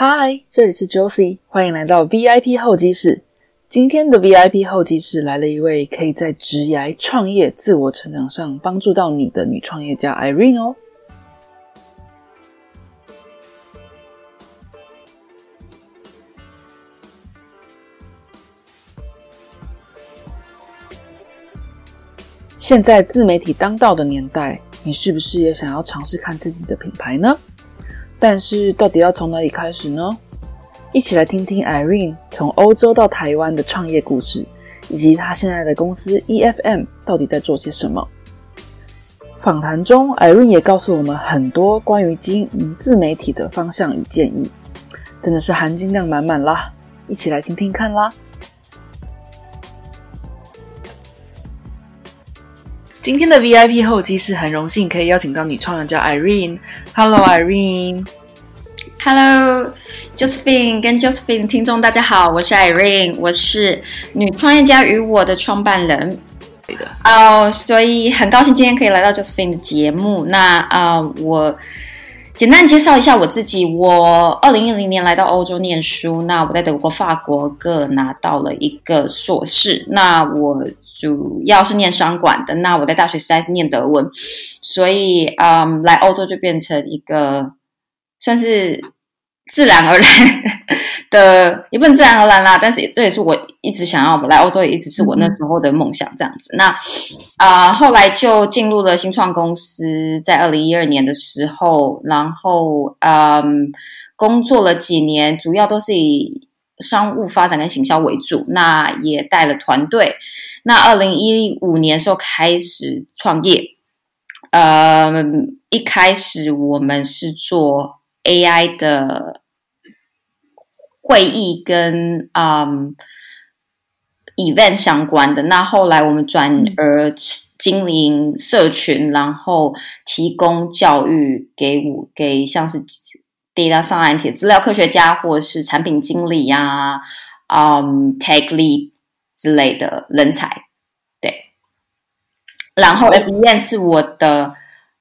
嗨，这里是 Josie，欢迎来到 VIP 候机室。今天的 VIP 候机室来了一位可以在职涯、创业、自我成长上帮助到你的女创业家 Irene 哦。现在自媒体当道的年代，你是不是也想要尝试看自己的品牌呢？但是到底要从哪里开始呢？一起来听听 Irene 从欧洲到台湾的创业故事，以及她现在的公司 EFM 到底在做些什么。访谈中，Irene 也告诉我们很多关于经营自媒体的方向与建议，真的是含金量满满啦！一起来听听看啦。今天的 VIP 候机室很荣幸可以邀请到女创人叫 Irene。Hello Irene。Hello Josephine 跟 Josephine 听众大家好，我是 Irene，我是女创业家与我的创办人。对的。哦，所以很高兴今天可以来到 Josephine 的节目。那啊、呃我简单介绍一下我自己。我二零一零年来到欧洲念书，那我在德国、法国各拿到了一个硕士。那我主要是念商管的，那我在大学时代是念德文，所以嗯，来欧洲就变成一个算是自然而然 的，也不能自然而然啦，但是这也是我一直想要来欧洲，也一直是我那时候的梦想这样子。那啊、后来就进入了新创公司，在二零一二年的时候，然后嗯，工作了几年，主要都是以商务发展跟行销为主，那也带了团队。那二零一五年的时候开始创业，呃，一开始我们是做 AI 的会议跟嗯 event 相关的。那后来我们转而经营社群，然后提供教育给我给像是 data scientist 资料科学家或者是产品经理呀、嗯 tech lead 之类的人才。对，然后 F E N 是我的。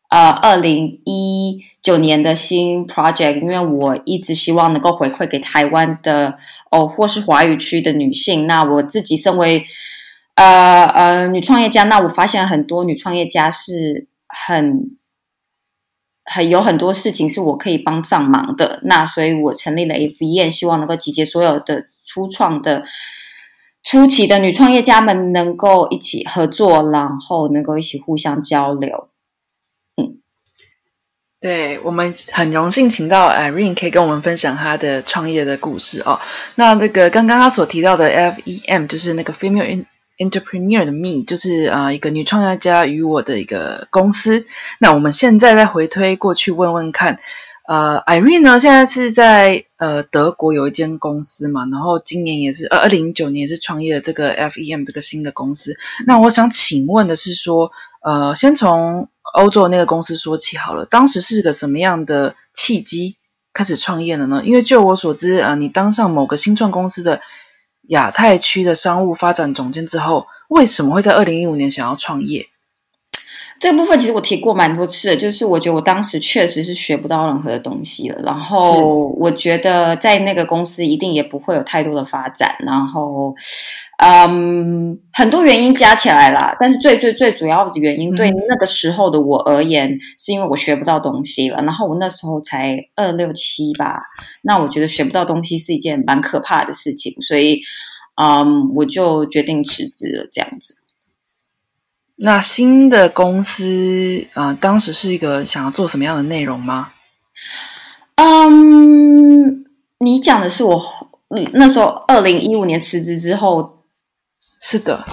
呃，二零一九年的新 project，因为我一直希望能够回馈给台湾的哦，或是华语区的女性。那我自己身为呃呃女创业家，那我发现很多女创业家是很很有很多事情是我可以帮上忙的。那所以我成立了 F E N，希望能够集结所有的初创的。初期的女创业家们能够一起合作，然后能够一起互相交流。对我们很荣幸请到 Irene 可以跟我们分享她的创业的故事哦。那那个刚刚她所提到的 FEM 就是那个 Female Entrepreneur 的 Me，就是呃一个女创业家与我的一个公司。那我们现在再回推过去问问看，呃，Irene 呢现在是在呃德国有一间公司嘛，然后今年也是呃二零一九年也是创业了这个 FEM 这个新的公司。那我想请问的是说，呃，先从欧洲那个公司说起好了，当时是个什么样的契机开始创业的呢？因为就我所知，啊、你当上某个新创公司的亚太区的商务发展总监之后，为什么会在二零一五年想要创业？这个部分其实我提过蛮多次的，就是我觉得我当时确实是学不到任何的东西了，然后我觉得在那个公司一定也不会有太多的发展，然后嗯，很多原因加起来啦，但是最最最主要的原因，对那个时候的我而言，是因为我学不到东西了，然后我那时候才二六七吧，那我觉得学不到东西是一件蛮可怕的事情，所以嗯，我就决定辞职了，这样子。那新的公司，呃，当时是一个想要做什么样的内容吗？嗯，你讲的是我那时候二零一五年辞职之后，是的，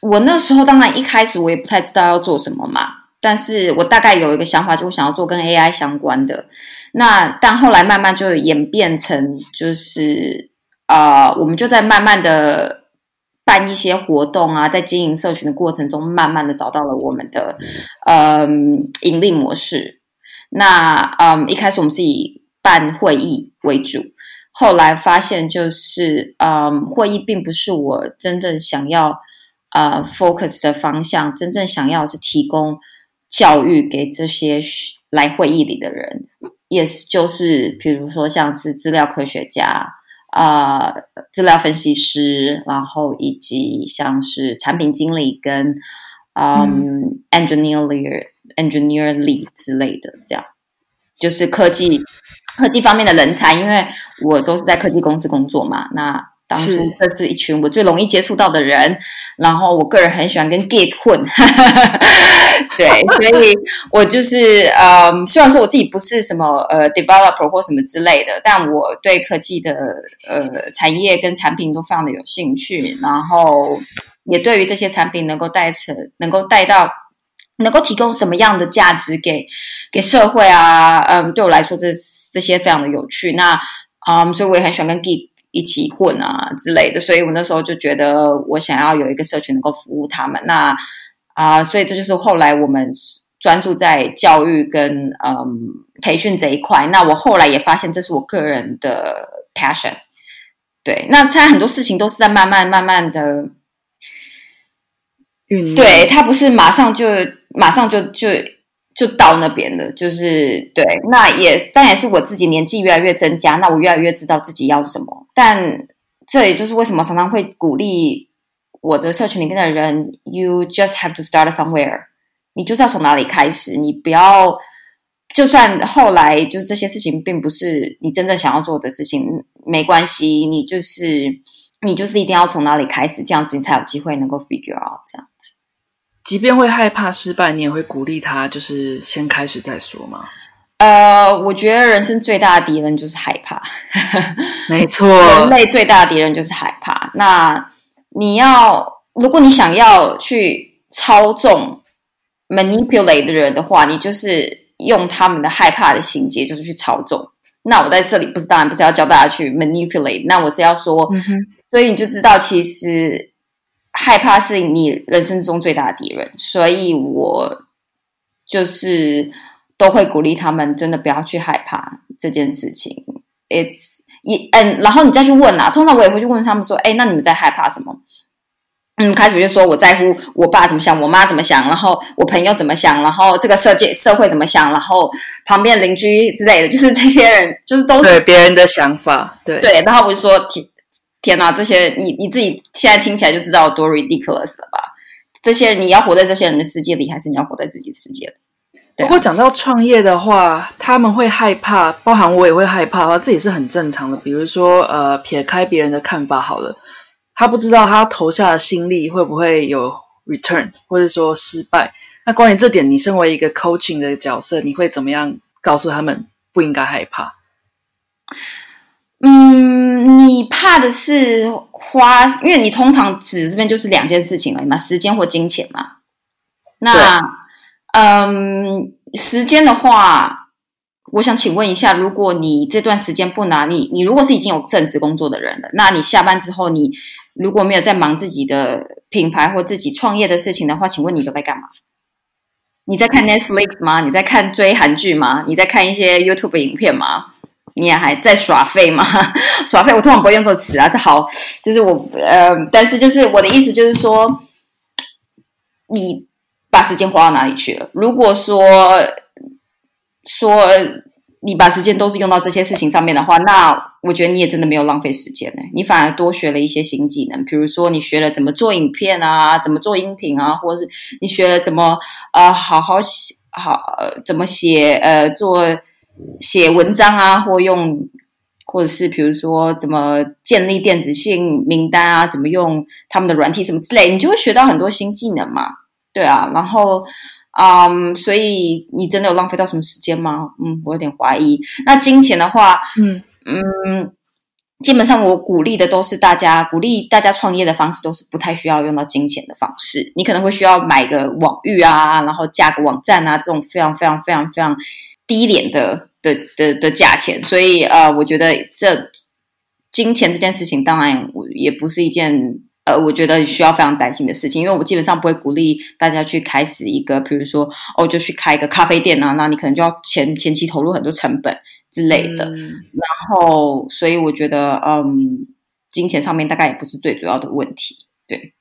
我那时候当然一开始我也不太知道要做什么嘛，但是我大概有一个想法，就想要做跟 AI 相关的。那但后来慢慢就演变成，就是啊、呃，我们就在慢慢的。办一些活动啊，在经营社群的过程中，慢慢的找到了我们的嗯盈利模式。那嗯，一开始我们是以办会议为主，后来发现就是嗯，会议并不是我真正想要呃 focus 的方向，真正想要是提供教育给这些来会议里的人。，yes，就是比如说像是资料科学家啊、资料分析师，然后以及像是产品经理跟嗯 engineer engineer lead 之类的，这样就是科技科技方面的人才，因为我都是在科技公司工作嘛，那。当初是这是一群我最容易接触到的人，然后我个人很喜欢跟 geek 混，对，所以我就是呃，虽然说我自己不是什么呃 developer 或什么之类的，但我对科技的呃产业跟产品都非常的有兴趣，然后也对于这些产品能够带成能够带到。能够提供什么样的价值给给社会啊？嗯，对我来说这这些非常的有趣。那嗯，所以我也很喜欢跟 geek 一起混啊之类的，所以我那时候就觉得我想要有一个社群能够服务他们。那啊、所以这就是后来我们专注在教育跟嗯培训这一块。那我后来也发现这是我个人的 passion。对，那他很多事情都是在慢慢慢慢的，运对，他不是马上就马上就就就到那边了，就是对，那也但也是我自己年纪越来越增加，那我越来越知道自己要什么。但这也就是为什么常常会鼓励我的社群里面的人，you just have to start somewhere，你就是要从哪里开始，你不要。就算后来就是这些事情并不是你真正想要做的事情，没关系，你就是你就是一定要从哪里开始，这样子你才有机会能够 figure out 这样。即便会害怕失败，你也会鼓励他，就是先开始再说嘛。呃，我觉得人生最大的敌人就是害怕，没错，人类最大的敌人就是害怕。那你要，如果你想要去操纵 manipulate 的人的话，你就是用他们的害怕的情节，就是去操纵。那我在这里不是当然不是要教大家去 manipulate，那我是要说，嗯，所以你就知道，其实害怕是你人生中最大的敌人。所以我就是都会鼓励他们，真的不要去害怕这件事情。It's 一嗯，然后你再去问啊，通常我也会去问他们说，哎，那你们在害怕什么？嗯，开始就说我在乎我爸怎么想，我妈怎么想，然后我朋友怎么想，然后这个社界社会怎么想，然后旁边邻居之类的，就是这些人，就是都是对别人的想法，对对，然后我就说天天哪，这些你你自己现在听起来就知道多 ridiculous 了吧？这些你要活在这些人的世界里，还是你要活在自己的世界里？不过讲到创业的话，他们会害怕，包含我也会害怕的话，这也是很正常的。比如说，呃，撇开别人的看法好了，他不知道他投下的心力会不会有 return，或者说失败。那关于这点，你身为一个 coaching 的角色，你会怎么样告诉他们不应该害怕？嗯，你怕的是花，因为你通常指这边就是两件事情而已嘛，时间或金钱嘛。那嗯，时间的话，我想请问一下，如果你这段时间不拿，你你如果是已经有正职工作的人了，那你下班之后，你如果没有在忙自己的品牌或自己创业的事情的话，请问你都在干嘛？你在看 Netflix 吗？你在看追韩剧吗？你在看一些 YouTube 影片吗？你也还在耍废吗？耍废，我通常不会用这个词啊，这好，就是我呃，但是就是我的意思就是说，你把时间花到哪里去了？如果说说你把时间都是用到这些事情上面的话，那我觉得你也真的没有浪费时间呢，你反而多学了一些新技能，比如说你学了怎么做影片啊，怎么做音频啊，或者是你学了怎么呃好好写好、呃怎么写呃做写文章啊，或用或者是比如说怎么建立电子信名单啊，怎么用他们的软体什么之类，你就会学到很多新技能嘛。对啊，然后嗯，所以你真的有浪费到什么时间吗？嗯，我有点怀疑。那金钱的话，嗯嗯，基本上我鼓励的都是大家鼓励大家创业的方式都是不太需要用到金钱的方式。你可能会需要买个网域啊，然后架个网站啊，这种非常非常非常非常低廉的的的的价钱。所以呃，我觉得这金钱这件事情，当然我也不是一件。呃，我觉得需要非常担心的事情，因为我基本上不会鼓励大家去开始一个，比如说哦，就去开一个咖啡店啊，那你可能就要前前期投入很多成本之类的。嗯然后，所以我觉得，嗯，金钱上面大概也不是最主要的问题。对，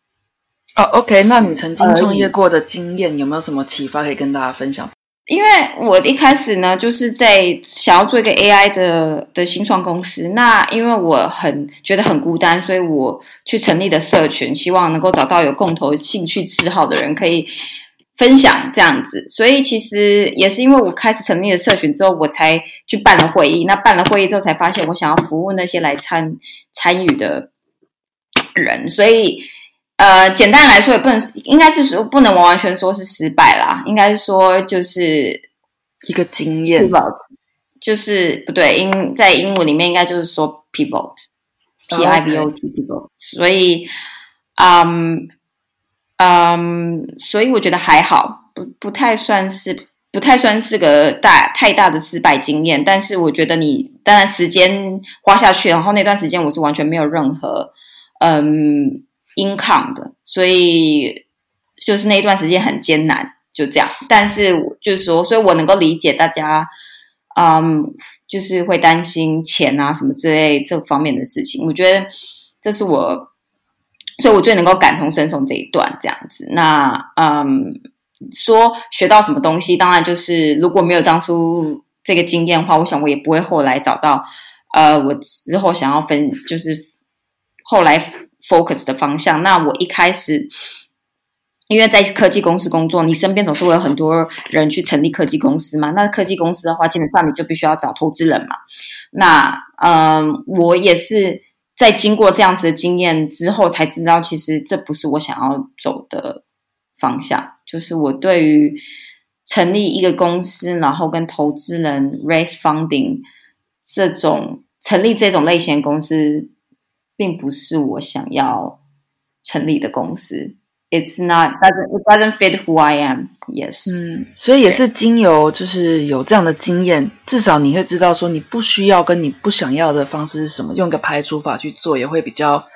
哦，OK，那你曾经创业过的经验有没有什么启发可以跟大家分享？因为我一开始呢，就是在想要做一个 AI 的的新创公司。那因为我很觉得很孤单，所以我去成立的社群，希望能够找到有共同兴趣嗜好的人，可以分享这样子。所以其实也是因为我开始成立了社群之后，我才去办了会议。那办了会议之后，才发现我想要服务那些来参参与的人。所以。呃，简单来说，也不能，应该是说不能完完全说是失败啦，应该是说就是一个经验，就是不对，英在英文里面应该就是说 pivot，p i v o t pivot，所以，嗯嗯，所以我觉得还好，不不太算是不太算是个大太大的失败经验，但是我觉得你当然时间花下去，然后那段时间我是完全没有任何嗯。Income 的，所以就是那一段时间很艰难，就这样。但是就是说，所以我能够理解大家，嗯，就是会担心钱啊什么之类这方面的事情。我觉得这是我，所以我最能够感同身受这一段这样子。那嗯，说学到什么东西，当然就是如果没有当初这个经验的话，我想我也不会后来找到呃，我之后想要分，就是后来。Focus 的方向。那我一开始，因为在科技公司工作，你身边总是会有很多人去成立科技公司嘛。那科技公司的话，基本上你就必须要找投资人嘛。那嗯，我也是在经过这样子的经验之后，才知道其实这不是我想要走的方向。就是我对于成立一个公司，然后跟投资人 raise funding 这种成立这种类型公司。并不是我想要成立的公司。It's not doesn't it doesn't fit who I am. Yes. 嗯，所以也是经由就是有这样的经验，至少你会知道说你不需要跟你不想要的方式是什么，用个排除法去做也会比较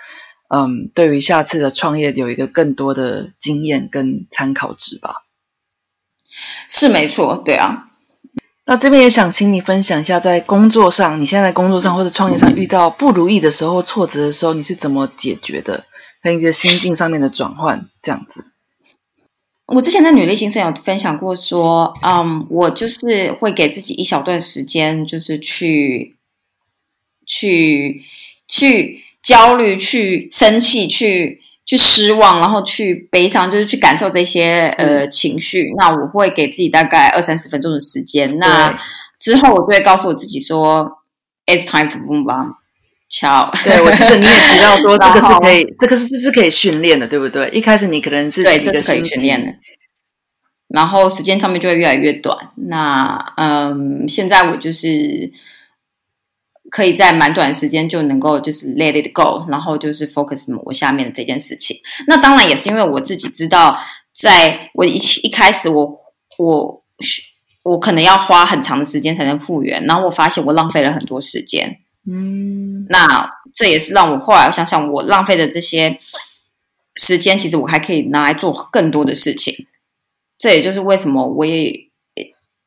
嗯，对于下次的创业有一个更多的经验跟参考值吧。是没错，对啊。那这边也想请你分享一下，在工作上，你现在工作上或者创业上遇到不如意的时候、挫折的时候，你是怎么解决的？跟一个心境上面的转换，这样子。我之前在女力新生有分享过，说，嗯，我就是会给自己一小段时间，就是去、去、去焦虑、去生气、去。去失望，然后去悲伤，就是去感受这些呃情绪。那我会给自己大概二三十分钟的时间。那之后，我就会告诉我自己说：“It's time to move on。”巧，对我记得你也提到说，这个是可以，这个是是可以训练的，对不对？一开始你可能是对，这个可以训练的。然后时间上面就会越来越短。那嗯，现在我就是。可以在蛮短时间就能够就是 let it go，然后就是 focus 我下面的这件事情。那当然也是因为我自己知道，在我一一开始我我我可能要花很长的时间才能复原，然后我发现我浪费了很多时间。嗯，那这也是让我后来我想想，我浪费的这些时间，其实我还可以拿来做更多的事情。这也就是为什么我也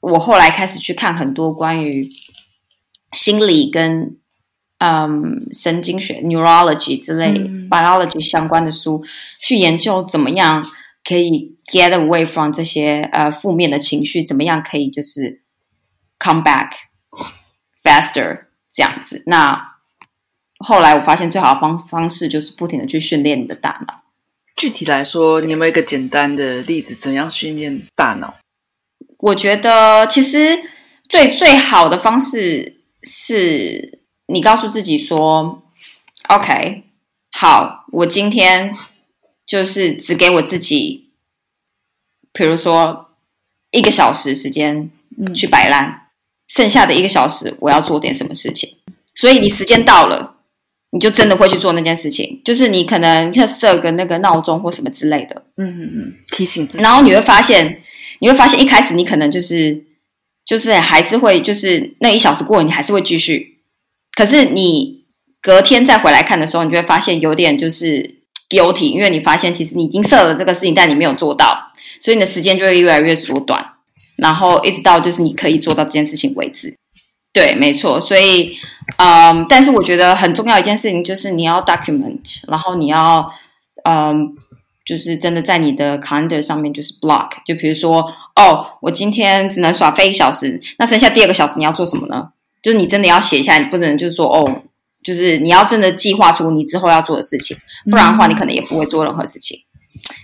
我后来开始去看很多关于。心理跟嗯神经学 （neurology） 之类 （biology） 相关的书，去研究怎么样可以 get away from 这些呃负面的情绪，怎么样可以就是 come back faster 这样子。那后来我发现最好的方方式就是不停的去训练你的大脑。具体来说，你有没有一个简单的例子，怎样训练大脑？我觉得其实最最好的方式。是你告诉自己说：“OK，好，我今天就是只给我自己，比如说一个小时时间去摆烂，剩下的一个小时我要做点什么事情。所以你时间到了，你就真的会去做那件事情。就是你可能要设个那个闹钟或什么之类的，嗯嗯嗯，提醒自己。然后你会发现，你会发现一开始你可能就是。”就是还是会，就是那一小时过了，你还是会继续。可是你隔天再回来看的时候，你就会发现有点就是 guilty，因为你发现其实你已经设了这个事情，但你没有做到，所以你的时间就会越来越缩短，然后一直到就是你可以做到这件事情为止。对，没错。所以，嗯，但是我觉得很重要一件事情就是你要 document，然后你要，嗯，就是真的在你的 calendar 上面就是 block，就比如说，哦，我今天只能耍飞一小时，那剩下第二个小时你要做什么呢？就是你真的要写一下，你不能就是说，哦，就是你要真的计划出你之后要做的事情，不然的话你可能也不会做任何事情。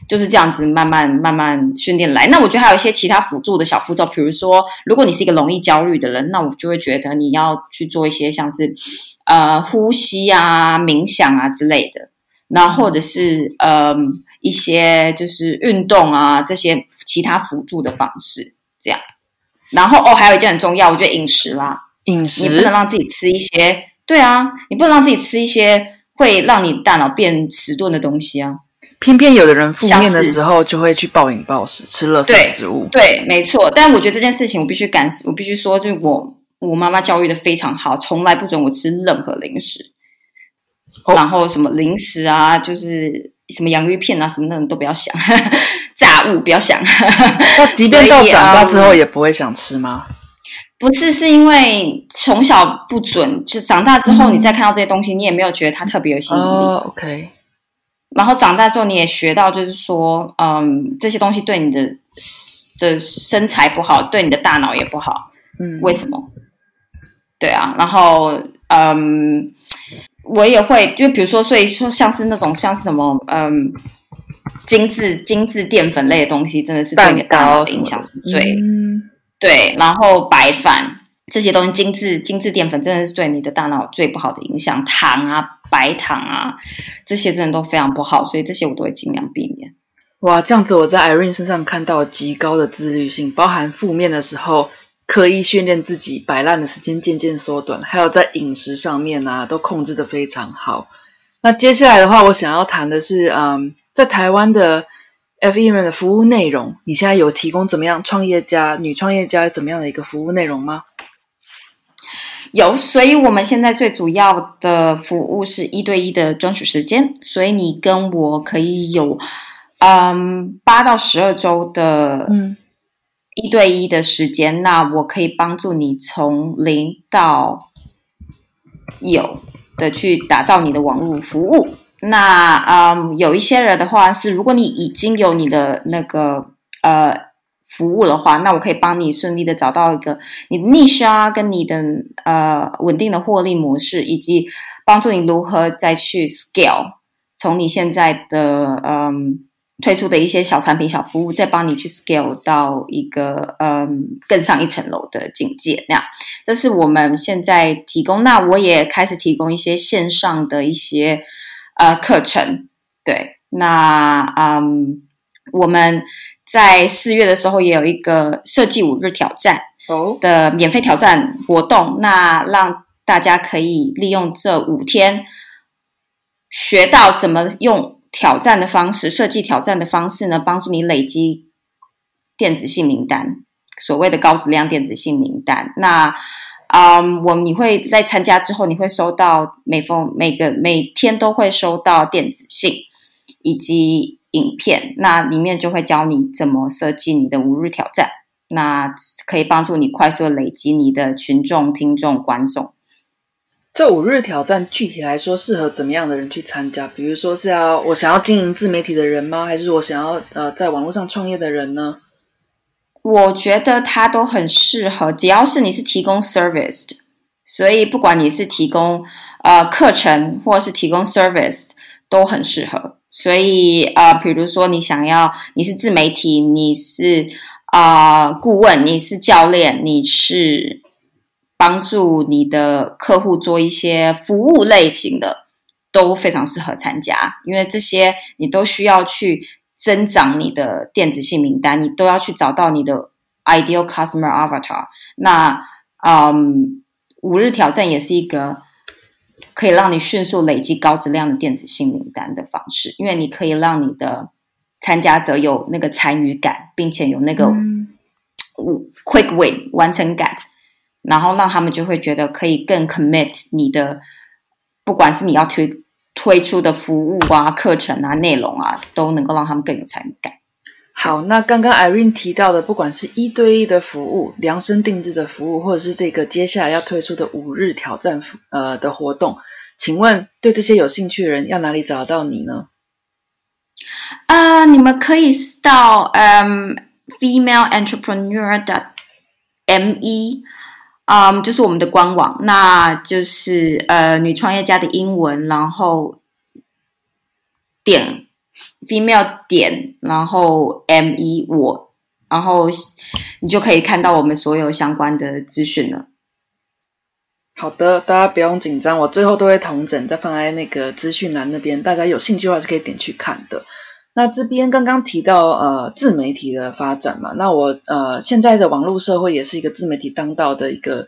就是这样子慢慢慢慢训练来。那我觉得还有一些其他辅助的小步骤，比如说，如果你是一个容易焦虑的人，那我就会觉得你要去做一些像是呃呼吸啊、冥想啊之类的，那或者是呃一些就是运动啊这些其他辅助的方式这样。然后哦，还有一件很重要，我觉得饮食啦，饮食你不能让自己吃一些，对啊，你不能让自己吃一些会让你大脑变迟钝的东西啊。偏偏有的人负面的时候就会去暴饮暴食，吃了食物。对，没错。但我觉得这件事情，我必须感，我必须说，就是我我妈妈教育的非常好，从来不准我吃任何零食。然后什么零食啊，就是什么洋芋片啊，什么那种都不要想，炸物不要想。那即便到长大之后也不会想吃吗？不是，是因为从小不准，就长大之后你再看到这些东西，你也没有觉得它特别有吸引力。哦，OK。然后长大之后，你也学到，就是说，嗯，这些东西对你的的身材不好，对你的大脑也不好。嗯，为什么？对啊，然后，嗯，我也会，就比如说，所以说，像是那种像是什么，嗯，精致精致淀粉类的东西，真的是对你的大脑影响是最对。然后白饭。这些东西精致精致淀粉真的是对你的大脑最不好的影响，糖啊、白糖啊，这些真的都非常不好，所以这些我都会尽量避免。哇，这样子我在 Irene 身上看到极高的自律性，包含负面的时候刻意训练自己摆烂的时间渐渐缩短，还有在饮食上面啊都控制的非常好。那接下来的话，我想要谈的是，嗯，在台湾的 FEM 的服务内容，你现在有提供怎么样创业家女创业家怎么样的一个服务内容吗？有，所以我们现在最主要的服务是一对一的专属时间，所以你跟我可以有，嗯，八到十二周的，嗯，一对一的时间，那我可以帮助你从零到有的去打造你的网络服务。那，嗯，有一些人的话是，如果你已经有你的那个，呃。服务的话，那我可以帮你顺利的找到一个你的 niche 啊，跟你的呃稳定的获利模式，以及帮助你如何再去 scale，从你现在的嗯推出的一些小产品、小服务，再帮你去 scale 到一个嗯更上一层楼的境界。那样，这是我们现在提供。那我也开始提供一些线上的一些呃课程。对，那嗯我们。在四月的时候，也有一个设计五日挑战的免费挑战活动，那让大家可以利用这五天，学到怎么用挑战的方式设计挑战的方式呢，帮助你累积电子信名单，所谓的高质量电子信名单。那啊，我你会在参加之后，你会收到每封每个每天都会收到电子信，以及。影片那里面就会教你怎么设计你的五日挑战，那可以帮助你快速累积你的群众、听众、观众。这五日挑战具体来说适合怎么样的人去参加？比如说是要我想要经营自媒体的人吗？还是我想要呃在网络上创业的人呢？我觉得它都很适合，只要是你是提供 service 的，所以不管你是提供呃课程或是提供 service，都很适合。所以啊，比如说你想要，你是自媒体，你是啊顾问，你是教练，你是帮助你的客户做一些服务类型的，都非常适合参加。因为这些你都需要去增长你的电子信名单，你都要去找到你的 ideal customer avatar。那嗯，五日挑战也是一个。可以让你迅速累积高质量的电子信名单的方式，因为你可以让你的参加者有那个参与感，并且有那个 quick win 完成感，然后让他们就会觉得可以更 commit 你的，不管是你要推推出的服务啊、课程啊、内容啊，都能够让他们更有参与感。好，那刚刚 Irene 提到的，不管是一对一的服务、量身定制的服务，或者是这个接下来要推出的五日挑战呃的活动，请问对这些有兴趣的人要哪里找到你呢？啊，你们可以到嗯 female entrepreneur 的 M 一，嗯，就是我们的官网，那就是呃女创业家的英文，然后点 female 点，然后 M 一我，然后你就可以看到我们所有相关的资讯了。好的，大家不用紧张，我最后都会同整再放在那个资讯栏那边，大家有兴趣的话是可以点去看的。那这边刚刚提到呃自媒体的发展嘛，那我呃现在的网络社会也是一个自媒体当道的一个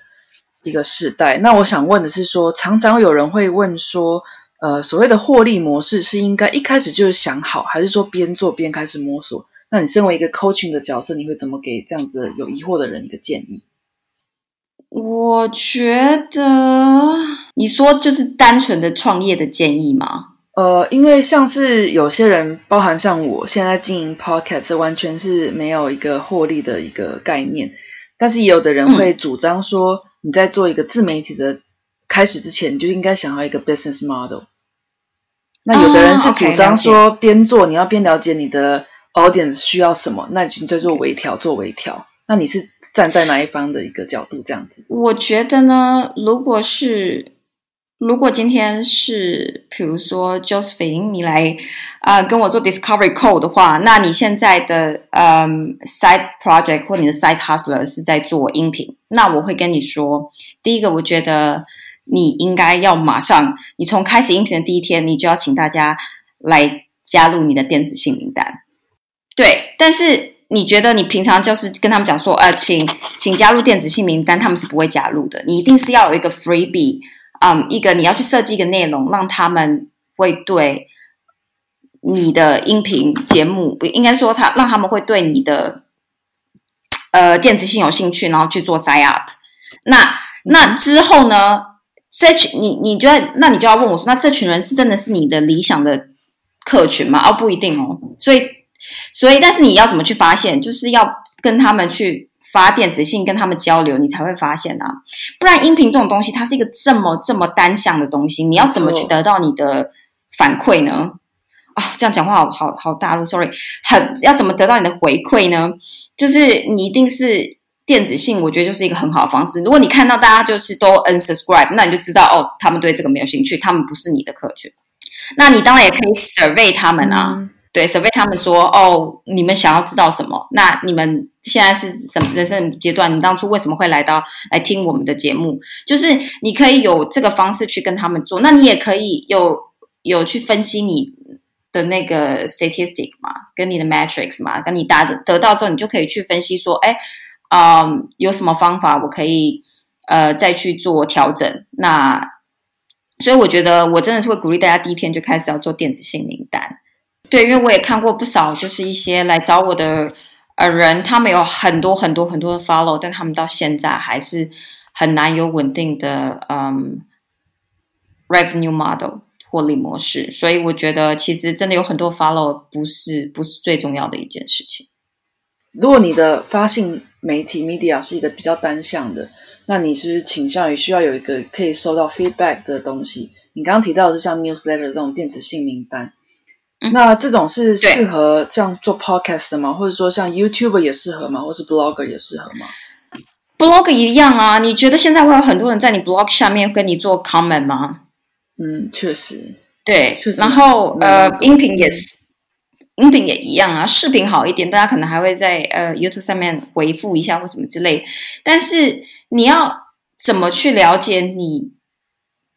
一个时代。那我想问的是说，常常有人会问说，呃所谓的获利模式是应该一开始就是想好，还是说边做边开始摸索？那你身为一个 coaching 的角色，你会怎么给这样子有疑惑的人一个建议？我觉得你说就是单纯的创业的建议吗？呃，因为像是有些人，包含像我现在经营 podcast，完全是没有一个获利的一个概念。但是也有的人会主张说，你在做一个自媒体的开始之前，你就应该想要一个 business model。那有的人是主张说，边做你要边了解你的 audience 需要什么，那你就做微调，做微调。那你是站在哪一方的一个角度这样子？我觉得呢，如果是如果今天是比如说 Josephine 你来啊跟我做 Discovery Call 的话，那你现在的嗯 side project 或你的 side hustler 是在做音频，那我会跟你说，第一个我觉得你应该要马上，你从开始音频的第一天，你就要请大家来加入你的电子信名单。对，但是。你觉得你平常就是跟他们讲说，呃，请请加入电子信名单，他们是不会加入的。你一定是要有一个 freebie，嗯，一个你要去设计一个内容，让他们会对你的音频节目，不应该说他让他们会对你的呃电子信有兴趣，然后去做 sign up。那那之后呢，这群你你觉得，那你就要问我说，那这群人是真的是你的理想的客群吗？哦，不一定哦，所以。所以，但是你要怎么去发现？就是要跟他们去发电子信，跟他们交流，你才会发现啊。不然，音频这种东西，它是一个这么这么单向的东西，你要怎么去得到你的反馈呢？啊，这样讲话好好好大陆，sorry，很要怎么得到你的回馈呢？就是你一定是电子信，我觉得就是一个很好的方式。如果你看到大家就是都 unsubscribe，那你就知道哦，他们对这个没有兴趣，他们不是你的客群。那你当然也可以 survey 他们啊。对，除非他们说哦，你们想要知道什么？那你们现在是什么人生阶段？你当初为什么会来到来听我们的节目？就是你可以有这个方式去跟他们做，那你也可以有有去分析你的那个 statistic 嘛，跟你的 metrics 嘛，跟你答的得到之后，你就可以去分析说，哎，嗯，有什么方法我可以呃再去做调整？那所以我觉得我真的是会鼓励大家第一天就开始要做电子信名单。对，因为我也看过不少，就是一些来找我的呃人，他们有很多很多很多的 follow，但他们到现在还是很难有稳定的嗯 revenue model 获利模式。所以我觉得其实真的有很多 follow 不是不是最重要的一件事情。如果你的发信媒体 media 是一个比较单向的，那你是倾向于需要有一个可以收到 feedback 的东西。你刚刚提到的是像 newsletter 这种电子信名单。那这种是适合这样做 podcast 的吗？或者说像 YouTube 也适合吗？或是 Blogger 也适合吗？Blog 一样啊。你觉得现在会有很多人在你 Blog 下面跟你做 comment 吗？嗯，确实。对，确实。然后呃，音频也是，音频也一样啊。视频好一点，大家可能还会在呃 YouTube 上面回复一下或什么之类。但是你要怎么去了解你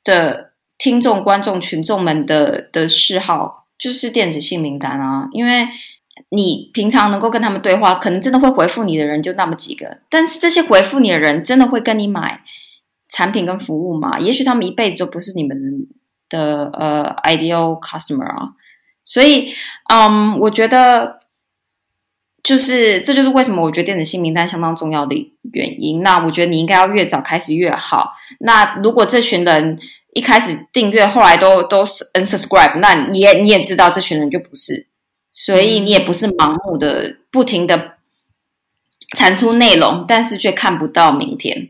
的听众、观众、群众们的的嗜好？就是电子信名单啊，因为你平常能够跟他们对话，可能真的会回复你的人就那么几个。但是这些回复你的人，真的会跟你买产品跟服务吗？也许他们一辈子都不是你们的呃 ideal customer 啊。所以，嗯，我觉得就是这就是为什么我觉得电子信名单相当重要的原因。那我觉得你应该要越早开始越好。那如果这群人，一开始订阅，后来都都是 unsubscribe，那你也你也知道这群人就不是，所以你也不是盲目的不停的产出内容，但是却看不到明天。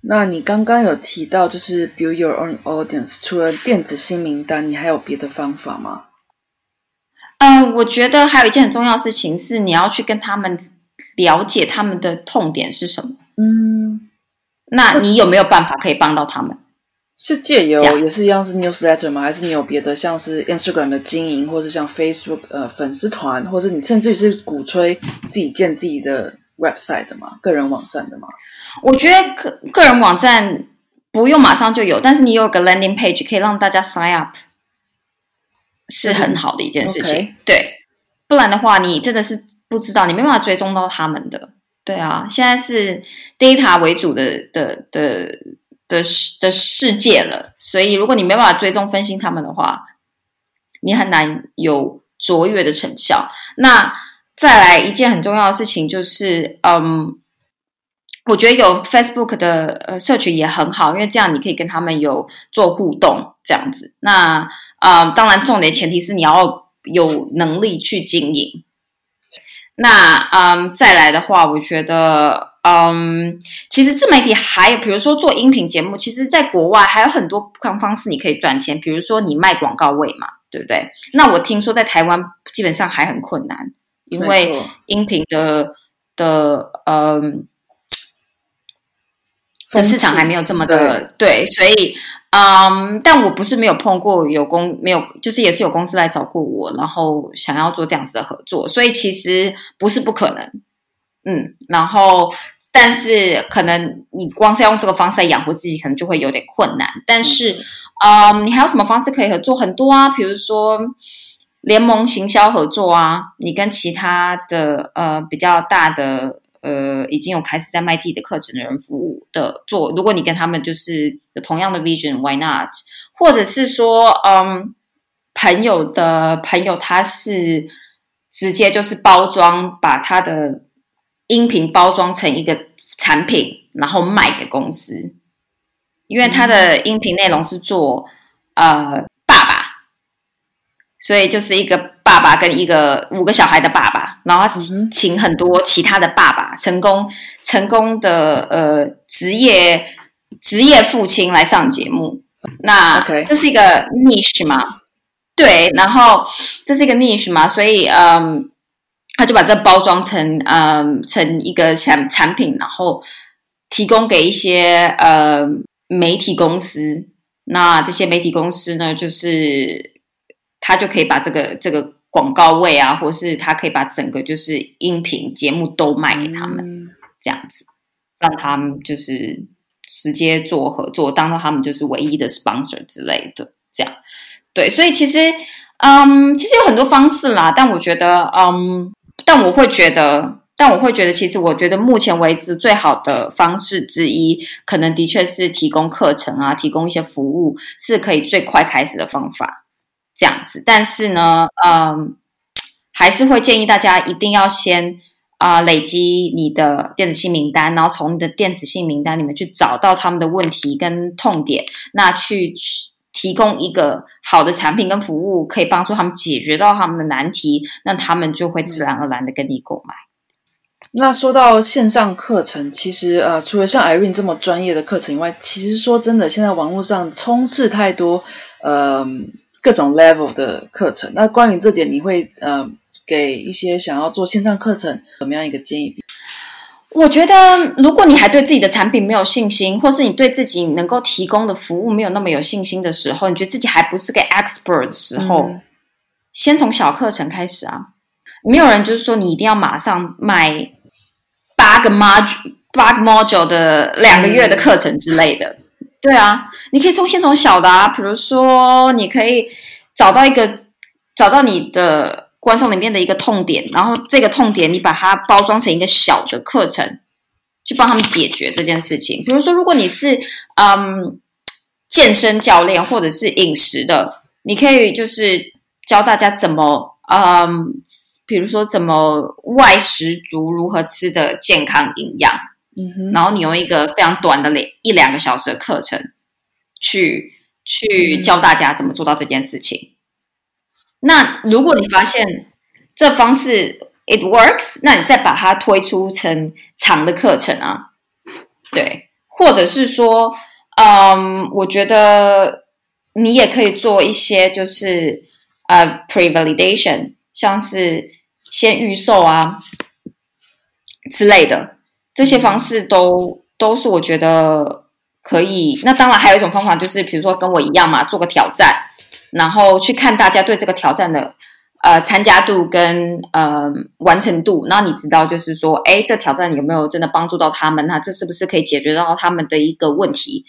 那你刚刚有提到就是 build your own audience，除了电子新名单，你还有别的方法吗？嗯，我觉得还有一件很重要的事情是，你要去跟他们了解他们的痛点是什么。嗯，那你有没有办法可以帮到他们？是借由也是一样是 newsletter 吗？还是你有别的像是 Instagram 的经营，或是像 Facebook 呃粉丝团，或者你甚至于是鼓吹自己建自己的 website 的吗？个人网站的吗？我觉得个个人网站不用马上就有，但是你有个 landing page 可以让大家 sign up，是很好的一件事情。对，不然的话，你真的是不知道，你没办法追踪到他们的。对啊，现在是 data 为主的的的的的世的世界了，所以如果你没办法追踪分析他们的话，你很难有卓越的成效。那再来一件很重要的事情就是，嗯，我觉得有 Facebook 的呃社群也很好，因为这样你可以跟他们有做互动这样子。那呃，当然重点前提是你要有能力去经营。那嗯，再来的话，我觉得嗯，其实自媒体还有，比如说做音频节目，其实在国外还有很多方方式你可以赚钱，比如说你卖广告位嘛，对不对？那我听说在台湾基本上还很困难，因为音频的的嗯的市场还没有这么的对，所以嗯，但我不是没有碰过有公没有，就是也是有公司来找过我，然后想要做这样子的合作，所以其实不是不可能，嗯，然后但是可能你光是用这个方式来养活自己，可能就会有点困难，但是嗯，你还有什么方式可以合作？很多啊，比如说。联盟行销合作啊，你跟其他的呃比较大的呃已经有开始在卖自己的课程的人服务的做，如果你跟他们就是有同样的 vision，why not？或者是说，嗯，朋友的朋友他是直接就是包装，把他的音频包装成一个产品，然后卖给公司，因为他的音频内容是做呃爸爸。所以就是一个爸爸跟一个五个小孩的爸爸，然后他请很多其他的爸爸，成功成功的呃职业职业父亲来上节目。那这是一个 niche 嘛？对，然后这是一个 niche 嘛，所以嗯，他就把这包装成嗯成一个产产品，然后提供给一些呃媒体公司。那这些媒体公司呢，就是他就可以把这个这个广告位啊，或是他可以把整个就是音频节目都卖给他们，嗯这样子，让他们就是直接做合作，当做他们就是唯一的 sponsor 之类的，这样。对，所以其实，嗯，其实有很多方式啦，但我觉得，嗯，但我会觉得，但我会觉得，其实我觉得目前为止最好的方式之一，可能的确是提供课程啊，提供一些服务，是可以最快开始的方法，这样子。但是呢，嗯，还是会建议大家一定要先啊、累积你的电子信名单，然后从你的电子信名单里面去找到他们的问题跟痛点，那去提供一个好的产品跟服务，可以帮助他们解决到他们的难题，那他们就会自然而然的跟你购买。那说到线上课程，其实呃，除了像 Irene 这么专业的课程以外，其实说真的，现在网络上充斥太多呃各种 level 的课程。那关于这点，你会呃给一些想要做线上课程怎么样一个建议？我觉得，如果你还对自己的产品没有信心，或是你对自己能够提供的服务没有那么有信心的时候，你觉得自己还不是个 expert 的时候，嗯先从小课程开始啊。没有人就是说你一定要马上卖八个 module 八个 module 的两个月的课程之类的。对啊，你可以从先从小的啊，比如说你可以找到一个找到你的观众里面的一个痛点，然后这个痛点你把它包装成一个小的课程，去帮他们解决这件事情。比如说，如果你是嗯健身教练或者是饮食的，你可以就是教大家怎么嗯，比如说怎么外食族如何吃的健康营养。嗯哼，然后你用一个非常短的两一两个小时的课程，去去教大家怎么做到这件事情。那如果你发现这方式 it works，那你再把它推出成长的课程啊，对，或者是说，嗯，我觉得你也可以做一些就是呃 pre validation。像是先预售啊之类的，这些方式都都是我觉得可以。那当然还有一种方法，就是比如说跟我一样嘛，做个挑战，然后去看大家对这个挑战的。呃，参加度跟呃完成度，那你知道，就是说，哎，这挑战有没有真的帮助到他们？那这是不是可以解决到他们的一个问题？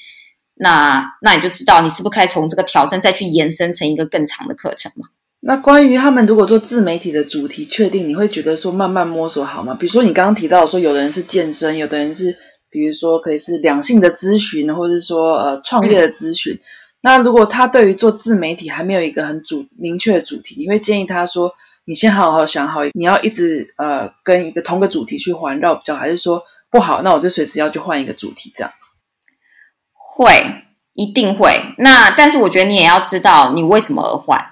那那你就知道，你是不是可以从这个挑战再去延伸成一个更长的课程嘛？那关于他们如果做自媒体的主题确定，你会觉得说慢慢摸索好吗？比如说你刚刚提到说，有的人是健身，有的人是比如说可以是两性的咨询，或者是说呃创业的咨询。那如果他对于做自媒体还没有一个很主明确的主题，你会建议他说：“你先好好想好，你要一直呃跟一个同个主题去环绕比较，还是说不好，那我就随时要去换一个主题这样？”会，一定会。那但是我觉得你也要知道你为什么而换，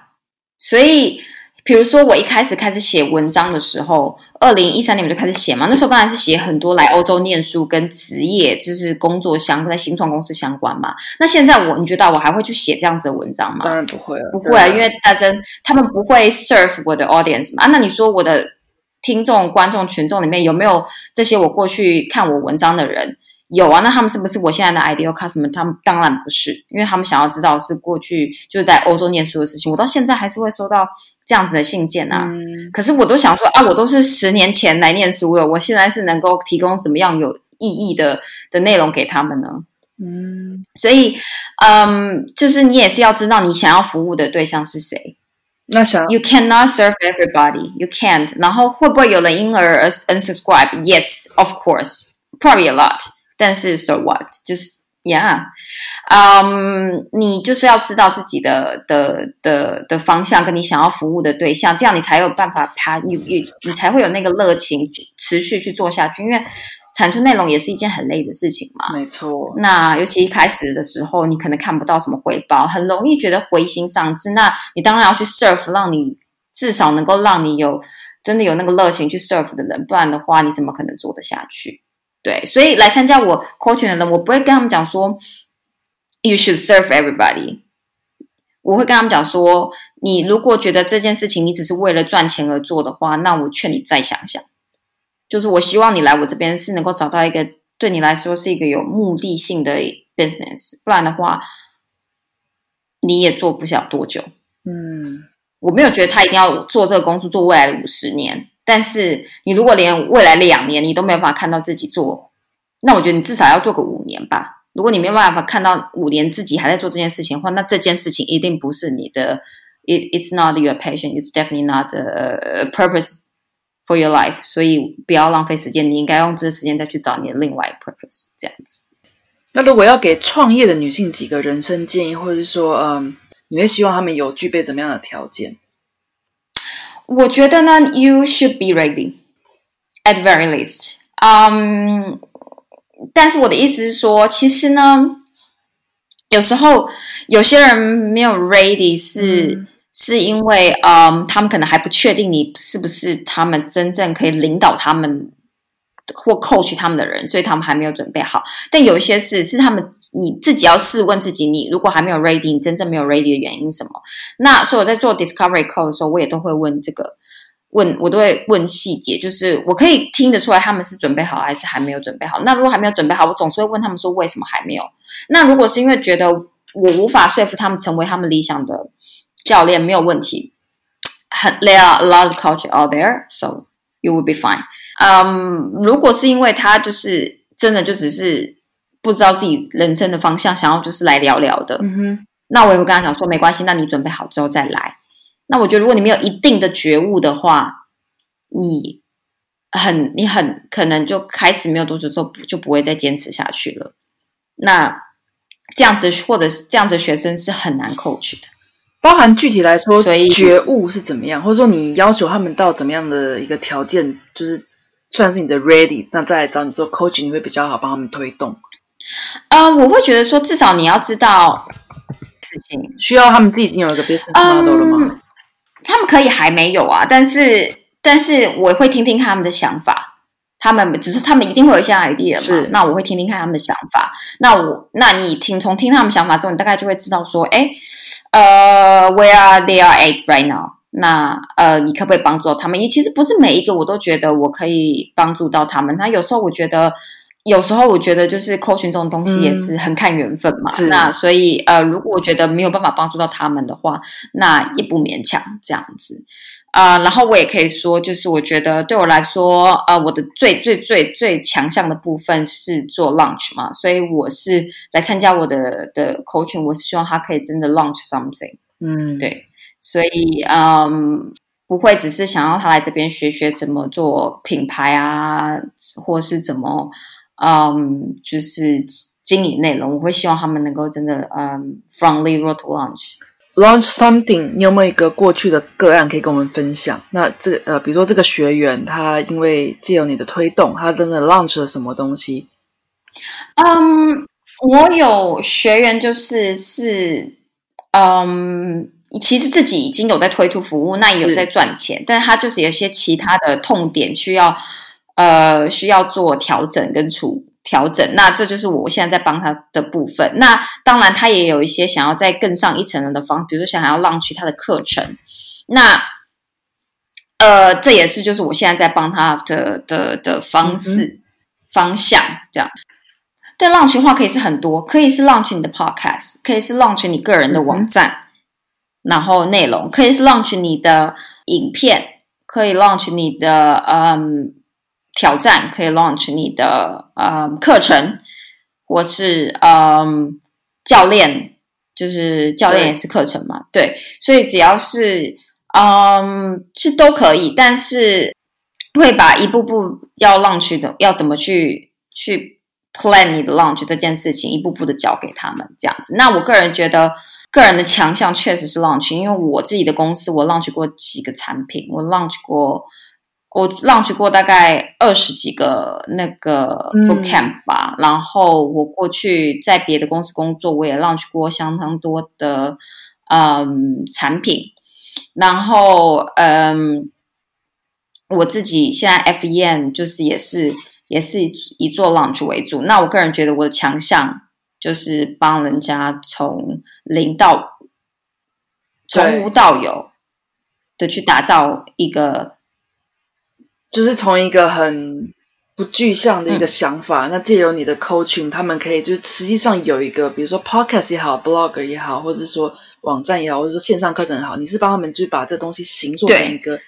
所以。比如说，我一开始开始写文章的时候，二零一三年我就开始写嘛。那时候当然是写很多来欧洲念书跟职业，就是工作相关在新创公司相关嘛。那现在我，你觉得我还会去写这样子的文章吗？当然不会了，不会啊，因为大真他们不会 serve 我的 audience 嘛。啊那你说我的听众、观众群众里面有没有这些我过去看我文章的人？有啊，那他们是不是我现在的 ideal customer？他们当然不是，因为他们想要知道是过去就是在欧洲念书的事情。我到现在还是会收到这样子的信件啊。可是我都想说啊，我都是十年前来念书了，我现在是能够提供什么样有意义的的内容给他们呢？嗯，所以嗯，就是你也是要知道你想要服务的对象是谁。那啥 you cannot serve everybody, you can't。然后会不会有人因而 unsubscribe? Yes, of course, probably a lot. 但是，so what？就是，yeah，嗯，你就是要知道自己的的的的方向，跟你想要服务的对象，这样你才有办法，他你你你才会有那个热情持续去做下去。因为产出内容也是一件很累的事情嘛。没错。那尤其一开始的时候，你可能看不到什么回报，很容易觉得灰心丧志。那你当然要去 serve，让你至少能够让你有真的有那个热情去 serve 的人，不然的话，你怎么可能做得下去？对，所以来参加我 coaching 的人，我不会跟他们讲说 you should serve everybody。我会跟他们讲说，你如果觉得这件事情你只是为了赚钱而做的话，那我劝你再想想。就是我希望你来我这边是能够找到一个对你来说是一个有目的性的 business，不然的话你也做不了多久。嗯，我没有觉得他一定要做这个工作做未来的五十年。但是你如果连未来两年你都没有办法看到自己做，那我觉得你至少要做个五年吧。如果你没有办法看到五年自己还在做这件事情的话，那这件事情一定不是你的。It it's not your passion. It's definitely not a purpose for your life. 所以不要浪费时间，你应该用这个时间再去找你的另外一个 purpose。这样子。那如果要给创业的女性几个人生建议，或者是说，嗯，你会希望她们有具备怎么样的条件？我觉得呢，you should be ready at very least。嗯，但是我的意思是说，其实呢，有时候有些人没有 ready 是是因为，嗯，他们可能还不确定你是不是他们真正可以领导他们。或 coach 他们的人，所以他们还没有准备好。但有一些事是他们你自己要试问自己：你如果还没有 ready，你真正没有 ready 的原因什么？那所以我在做 discovery call 的时候，我也都会问这个，问我都会问细节，就是我可以听得出来他们是准备好还是还没有准备好。那如果还没有准备好，我总是会问他们说为什么还没有？那如果是因为觉得我无法说服他们成为他们理想的教练，没有问题。很 There are a lot of coach out there, so you will be fine. 嗯，如果是因为他就是真的就只是不知道自己人生的方向，想要就是来聊聊的，嗯哼，那我也会跟他讲说没关系，那你准备好之后再来。那我觉得如果你没有一定的觉悟的话，你很你很可能就开始没有多久之后就不会再坚持下去了。那这样子或者是这样子学生是很难 coach 的，包含具体来说，所以觉悟是怎么样，或者说你要求他们到怎么样的一个条件，就是。算是你的 ready，那再来找你做 coaching，你会比较好帮他们推动。呃，我会觉得说，至少你要知道事情需要他们自己已经有一个 business model 了吗？他们可以还没有啊，但是但是我会听听他们的想法。他们只是他们一定会有一些 idea 嘛？那我会听听看他们的想法。那我那你听从听他们想法之后，你大概就会知道说，哎，呃，where they are at right now。那呃，你可不可以帮助到他们？也其实不是每一个我都觉得我可以帮助到他们。那有时候我觉得，有时候我觉得就是 coaching 这种东西也是很看缘分嘛。那所以呃，如果我觉得没有办法帮助到他们的话，那也不勉强这样子。啊，然后我也可以说，就是我觉得对我来说，呃，我的最最最最强项的部分是做 launch 嘛，所以我是来参加我的的 coaching，我是希望他可以真的 launch something，嗯，对，所以嗯，不会只是想要他来这边学学怎么做品牌啊，或是怎么嗯，就是经营内容，我会希望他们能够真的嗯，from zero to launch。Launch something，你有没有一个过去的个案可以跟我们分享？那这个呃，比如说这个学员，他因为借由你的推动，他真的 launch 了什么东西？嗯，我有学员就是是，嗯，其实自己已经有在推出服务，那也有在赚钱，但是他就是有些其他的痛点需要，呃，需要做调整跟处。调整，那这就是我现在在帮他的部分。那当然，他也有一些想要再更上一层楼的方，比如说想要浪去他的课程。那呃，这也是就是我现在在帮他的的的方式方向这样。对浪群话可以是很多，可以是 launch 你的 podcast，可以是 launch 你个人的网站，然后内容可以是浪群你的影片，可以 launch 你的嗯。挑战可以 launch 你的嗯课程，或是嗯教练，就是教练也是课程嘛，对，所以只要是嗯是都可以，但是会把一步步要 launch 的要怎么去去 plan 你的 launch 这件事情，一步步的教给他们这样子。那我个人觉得，个人的强项确实是 launch，因为我自己的公司我 launch 过几个产品，我 launch 过。我 launch 过大概二十几个那个 book camp 吧，然后我过去在别的公司工作，我也 launch 过相当多的嗯产品，然后嗯我自己现在 FEN 就是也是也是以做 launch 为主，那我个人觉得我的强项就是帮人家从零到从无到有的去打造一个。就是从一个很不具象的一个想法，那借由你的 coaching，他们可以就是实际上有一个，比如说 podcast 也好，blog 也好，或者说网站也好，或者说线上课程也好，你是帮他们就把这东西形塑成一个有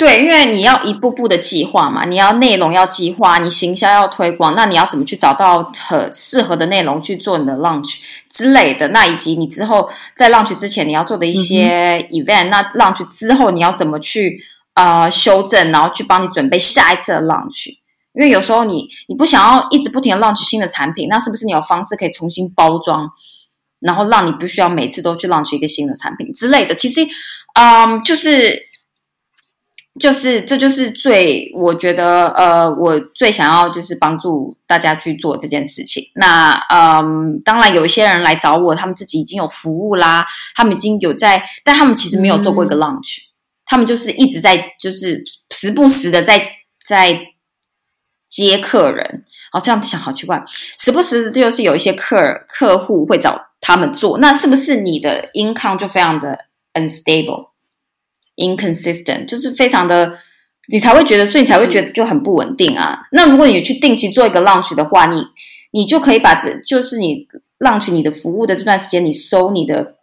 对，因为你要一步步的计划嘛，你要内容要计划，你行销要推广，那你要怎么去找到很适合的内容去做你的 launch 之类的，那以及你之后在 launch 之前你要做的一些 event，那 launch 之后你要怎么去？啊，修正，然后去帮你准备下一次的 launch，因为有时候你你不想要一直不停的 launch 新的产品，那是不是你有方式可以重新包装，然后让你不需要每次都去 launch 一个新的产品之类的？其实，嗯，就是就是这就是最我觉得呃，我最想要就是帮助大家去做这件事情。那嗯，当然有一些人来找我，他们自己已经有服务啦，他们已经有在，但他们其实没有做过一个 launch。他们就是一直在，就是时不时的在在接客人。哦，这样想好奇怪，时不时就是有一些客客户会找他们做，那是不是你的 income 就非常的 unstable、inconsistent，就是非常的，你才会觉得，所以你才会觉得就很不稳定啊。那如果你去定期做一个 launch 的话，你你就可以把这就是你 launch 你的服务的这段时间，你收你的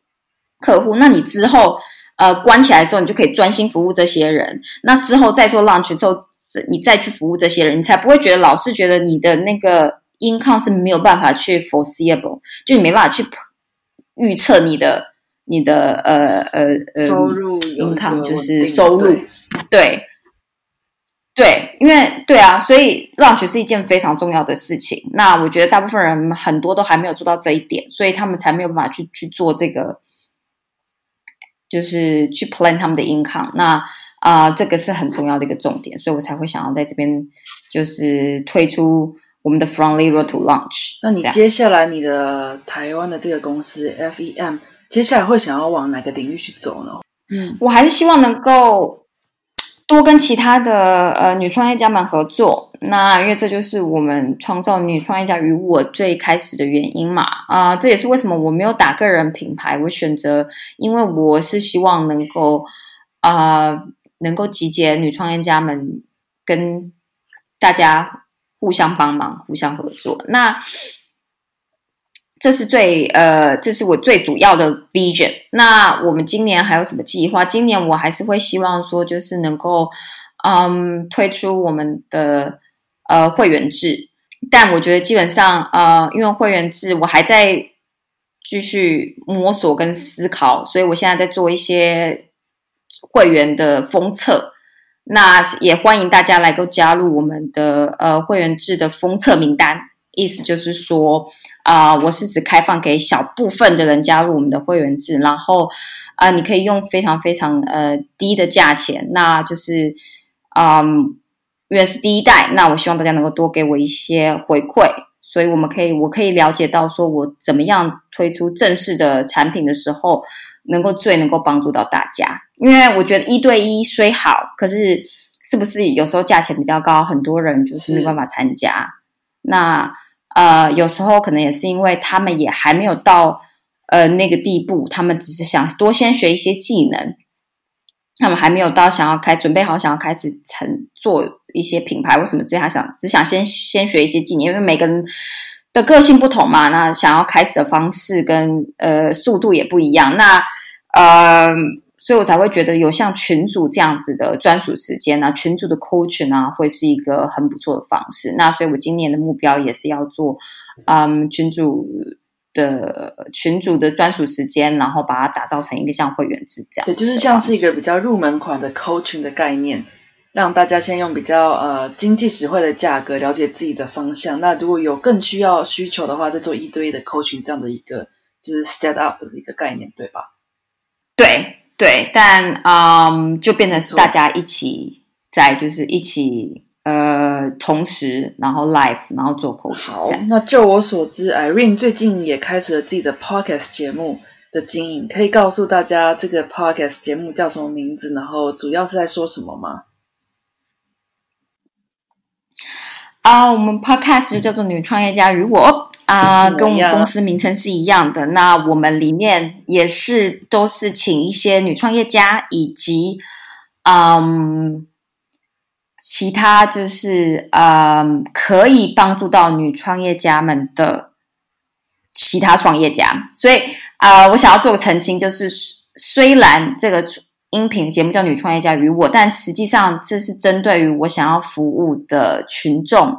客户，那你之后。呃，关起来的时候，你就可以专心服务这些人。那之后再做 launch 之后，你再去服务这些人，你才不会觉得老是觉得你的那个 income 是没有办法去 foreseeable，就你没办法去预测你的你的呃呃呃收入 income 就是收入，对对，因为对啊，所以 launch 是一件非常重要的事情。那我觉得大部分人很多都还没有做到这一点，所以他们才没有办法去去做这个。就是去 plan 他们的 income，那啊，这个是很重要的一个重点，所以我才会想要在这边就是推出我们的 From Zero to Launch。那你接下来你的台湾的这个公司 FEM，接下来会想要往哪个领域去走呢？嗯，我还是希望能够。多跟其他的呃女创业家们合作，那因为这就是我们创造女创业家与我最开始的原因嘛啊，这也是为什么我没有打个人品牌，我选择，因为我是希望能够啊，能够集结女创业家们跟大家互相帮忙、互相合作。那这是最呃，这是我最主要的 vision。那我们今年还有什么计划？今年我还是会希望说，就是能够嗯推出我们的呃会员制。但我觉得基本上呃，因为会员制我还在继续摸索跟思考，所以我现在在做一些会员的封测。那也欢迎大家来够加入我们的呃会员制的封测名单。意思就是说，啊，我是只开放给小部分的人加入我们的会员制，然后啊，你可以用非常非常呃低的价钱，那就是，嗯，因为是第一代，那我希望大家能够多给我一些回馈，所以我们可以，我可以了解到说我怎么样推出正式的产品的时候，能够最能够帮助到大家，因为我觉得一对一虽好，可是是不是有时候价钱比较高，很多人就是没办法参加，那。呃，有时候可能也是因为他们也还没有到呃那个地步，他们只是想多先学一些技能，他们还没有到想要开准备好想要开始成做一些品牌为什么之类，他想只想先先学一些技能，因为每个人的个性不同嘛，那想要开始的方式跟呃速度也不一样，那呃。所以我才会觉得有像群主这样子的专属时间呢，群主的 coaching 呢，会是一个很不错的方式。那所以我今年的目标也是要做，嗯，群主的群主的专属时间，然后把它打造成一个像会员制这样。也，就是像是一个比较入门款的 coaching 的概念，让大家先用比较呃经济实惠的价格了解自己的方向。那如果有更需要需求的话，再做一对一的 coaching 这样的一个就是 set up 的一个概念，对吧？对。对，但嗯，就变成是大家一起在，就是一起呃，同时然后 live，然后做口好，那就我所知，Irene 最近也开始了自己的 podcast 节目的经营，可以告诉大家这个 podcast 节目叫什么名字，然后主要是在说什么吗？啊，我们 podcast 就叫做《女创业家与我》。啊，跟我们公司名称是一样的。那我们里面也是都是请一些女创业家，以及嗯，其他就是嗯，可以帮助到女创业家们的其他创业家。所以啊，我想要做个澄清，就是虽然这个音频节目叫《女创业家与我》，但实际上这是针对于我想要服务的群众。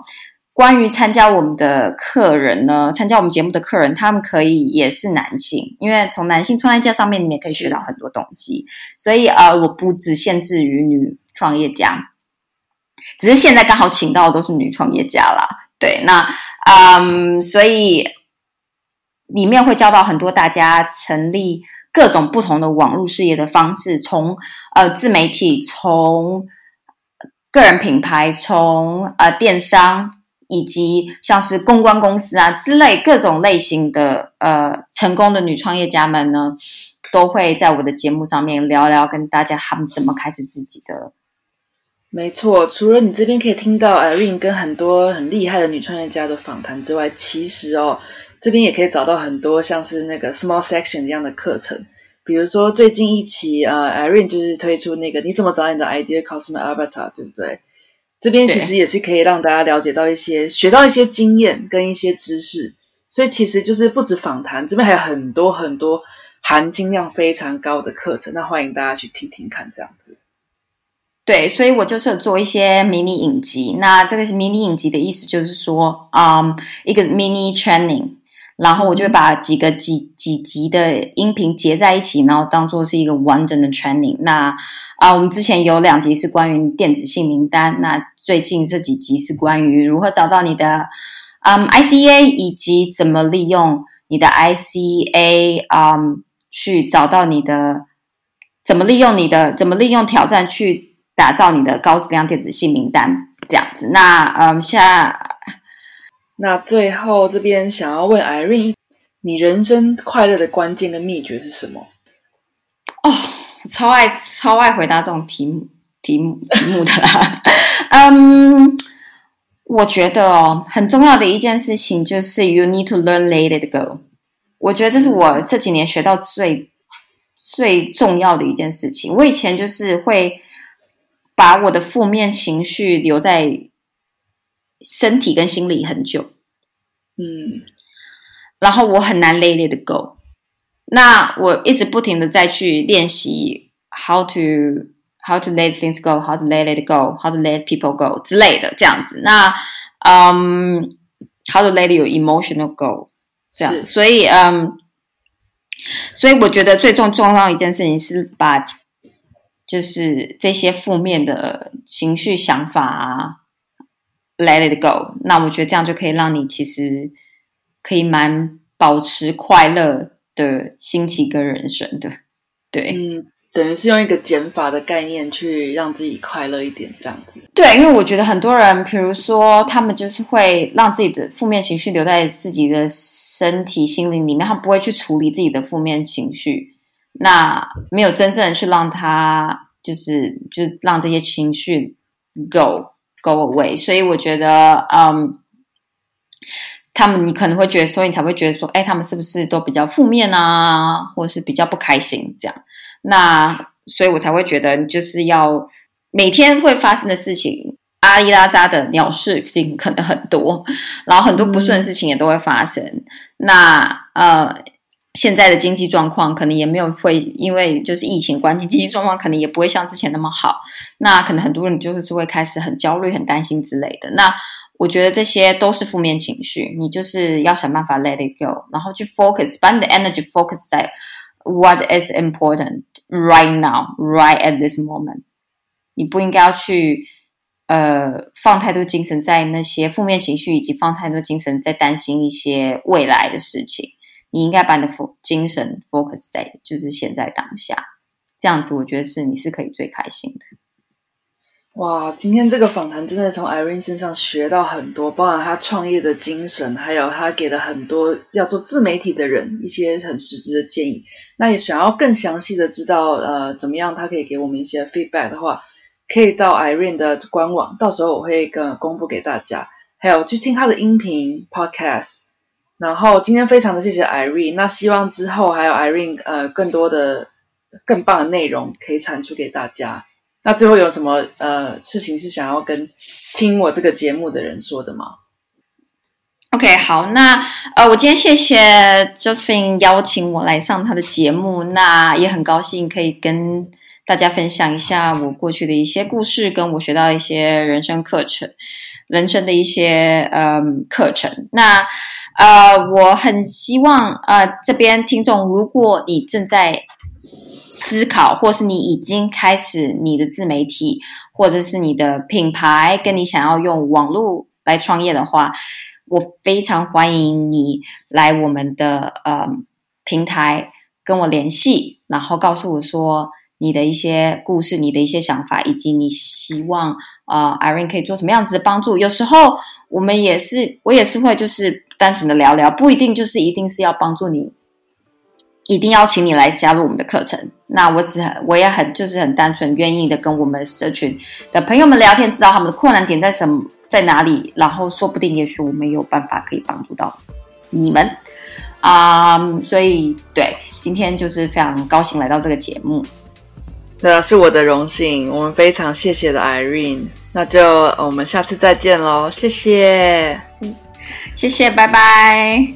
关于参加我们的客人呢，参加我们节目的客人，他们可以也是男性，因为从男性创业家上面，你也可以学到很多东西。所以呃，我不只限制于女创业家，只是现在刚好请到的都是女创业家啦。对，那嗯，所以里面会教到很多大家成立各种不同的网络事业的方式，从呃自媒体，从个人品牌，从呃电商。以及像是公关公司啊之类各种类型的呃成功的女创业家们呢，都会在我的节目上面聊聊，跟大家他们怎么开始自己的。没错，除了你这边可以听到 Irene 跟很多很厉害的女创业家的访谈之外，其实哦这边也可以找到很多像是那个 Small Section 一样的课程，比如说最近一期呃 Irene 就是推出那个你怎么找你的 Idea Customer Avatar，对不对？这边其实也是可以让大家了解到一些、学到一些经验跟一些知识，所以其实就是不止访谈，这边还有很多很多含金量非常高的课程，那欢迎大家去听听看，这样子。对，所以我就是有做一些迷你影集，那这个迷你影集的意思就是说，嗯，一个 mini training。然后我就会把几个几几集的音频结在一起，然后当做是一个完整的 training。那啊，我们之前有两集是关于电子姓名单，那最近这几集是关于如何找到你的嗯 ICA，以及怎么利用你的 ICA 嗯去找到你的，怎么利用你的，怎么利用挑战去打造你的高质量电子姓名单这样子。那嗯下。那最后这边想要问 Irene，你人生快乐的关键跟秘诀是什么？哦，超爱超爱回答这种题目题目题目的啦。嗯，我觉得哦，很重要的一件事情就是 you need to learn let it go。我觉得这是我这几年学到最最重要的一件事情。我以前就是会把我的负面情绪留在身体跟心理很久，嗯然后我很难 let it go。那我一直不停的再去练习 how to how to let things go, how to let it go, how to let people go 之类的这样子。那嗯、how to let your emotional go 这样。是所以嗯，所以我觉得最重重要一件事情是把就是这些负面的情绪想法啊 let it go。那我觉得这样就可以让你其实可以蛮保持快乐的心情跟人生的。对，嗯，等于是用一个减法的概念去让自己快乐一点，这样子。对，因为我觉得很多人，比如说他们就是会让自己的负面情绪留在自己的身体、心灵里面，他不会去处理自己的负面情绪，那没有真正地去让他就是就让这些情绪 go go away。所以我觉得，嗯，他们你可能会觉得，所以你才会觉得说，哎，他们是不是都比较负面啊，或者是比较不开心这样？那所以我才会觉得，就是要每天会发生的事情，阿里拉扎的鸟事情可能很多，然后很多不顺的事情也都会发生。那呃，现在的经济状况可能也没有会因为就是疫情关系，经济状况可能也不会像之前那么好。那可能很多人就是会开始很焦虑、很担心之类的。那我觉得这些都是负面情绪，你就是要想办法 let it go，然后去 focus，把你的 energy focus 在 what is important right now, right at this moment。你不应该要去呃放太多精神在那些负面情绪，以及放太多精神在担心一些未来的事情。你应该把你的精神 focus 在就是现在当下，这样子我觉得是你是可以最开心的。哇，今天这个访谈真的从 Irene 身上学到很多，包含她创业的精神，还有她给了很多要做自媒体的人一些很实质的建议。那也想要更详细的知道，呃，怎么样她可以给我们一些 feedback 的话，可以到 Irene 的官网，到时候我会跟公布给大家，还有去听她的音频 podcast。然后今天非常的谢谢 Irene，那希望之后还有 Irene 呃更多的更棒的内容可以产出给大家。那最后有什么呃事情是想要跟听我这个节目的人说的吗？OK，好，那呃，我今天谢谢 Josephine 邀请我来上他的节目，那也很高兴可以跟大家分享一下我过去的一些故事，跟我学到一些人生课程、人生的一些嗯课程。那呃，我很希望呃这边听众，如果你正在思考，或是你已经开始你的自媒体，或者是你的品牌，跟你想要用网络来创业的话，我非常欢迎你来我们的呃平台跟我联系，然后告诉我说你的一些故事、你的一些想法，以及你希望呃 Irene 可以做什么样子的帮助。有时候我们也是，我也是会就是单纯的聊聊，不一定就是一定是要帮助你。一定要请你来加入我们的课程。那我只，我也很，就是很单纯愿意的跟我们社群的朋友们聊天，知道他们的困难点在什么，在哪里，然后说不定也许我们有办法可以帮助到你们啊、所以对，今天就是非常高兴来到这个节目。对，是我的荣幸，我们非常谢谢的 Irene，那就呃我们下次再见喽，谢谢。谢谢，拜拜。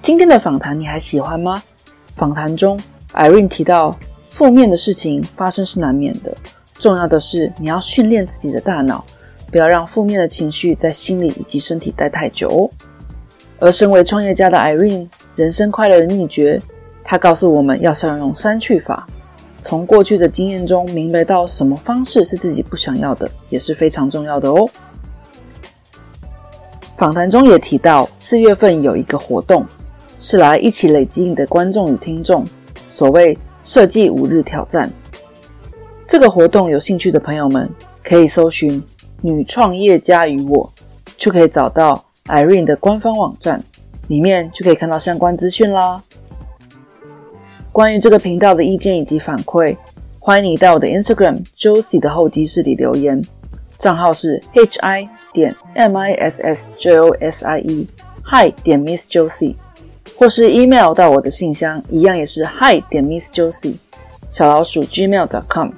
今天的访谈你还喜欢吗？访谈中，Irene 提到，负面的事情发生是难免的，重要的是你要训练自己的大脑，不要让负面的情绪在心里以及身体待太久哦。而身为创业家的 Irene，人生快乐的秘诀，他告诉我们要善用删去法，从过去的经验中明白到什么方式是自己不想要的，也是非常重要的哦。访谈中也提到，四月份有一个活动，是来一起累积你的观众与听众，所谓设计五日挑战。这个活动有兴趣的朋友们可以搜寻“女创业家与我”，就可以找到 Irene 的官方网站，里面就可以看到相关资讯啦。关于这个频道的意见以及反馈，欢迎你到我的 Instagram Josie 的候机室里留言，账号是 H I 点 m i s s j o s i e hi 点 miss josie，或是 email 到我的信箱，一样也是 hi 点 miss josie 小老鼠 gmail.com。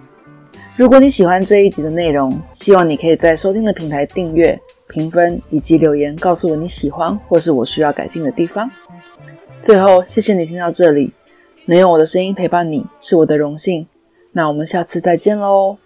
如果你喜欢这一集的内容，希望你可以在收听的平台订阅、评分以及留言，告诉我你喜欢或是我需要改进的地方。最后，谢谢你听到这里，能用我的声音陪伴你是我的荣幸。那我们下次再见喽。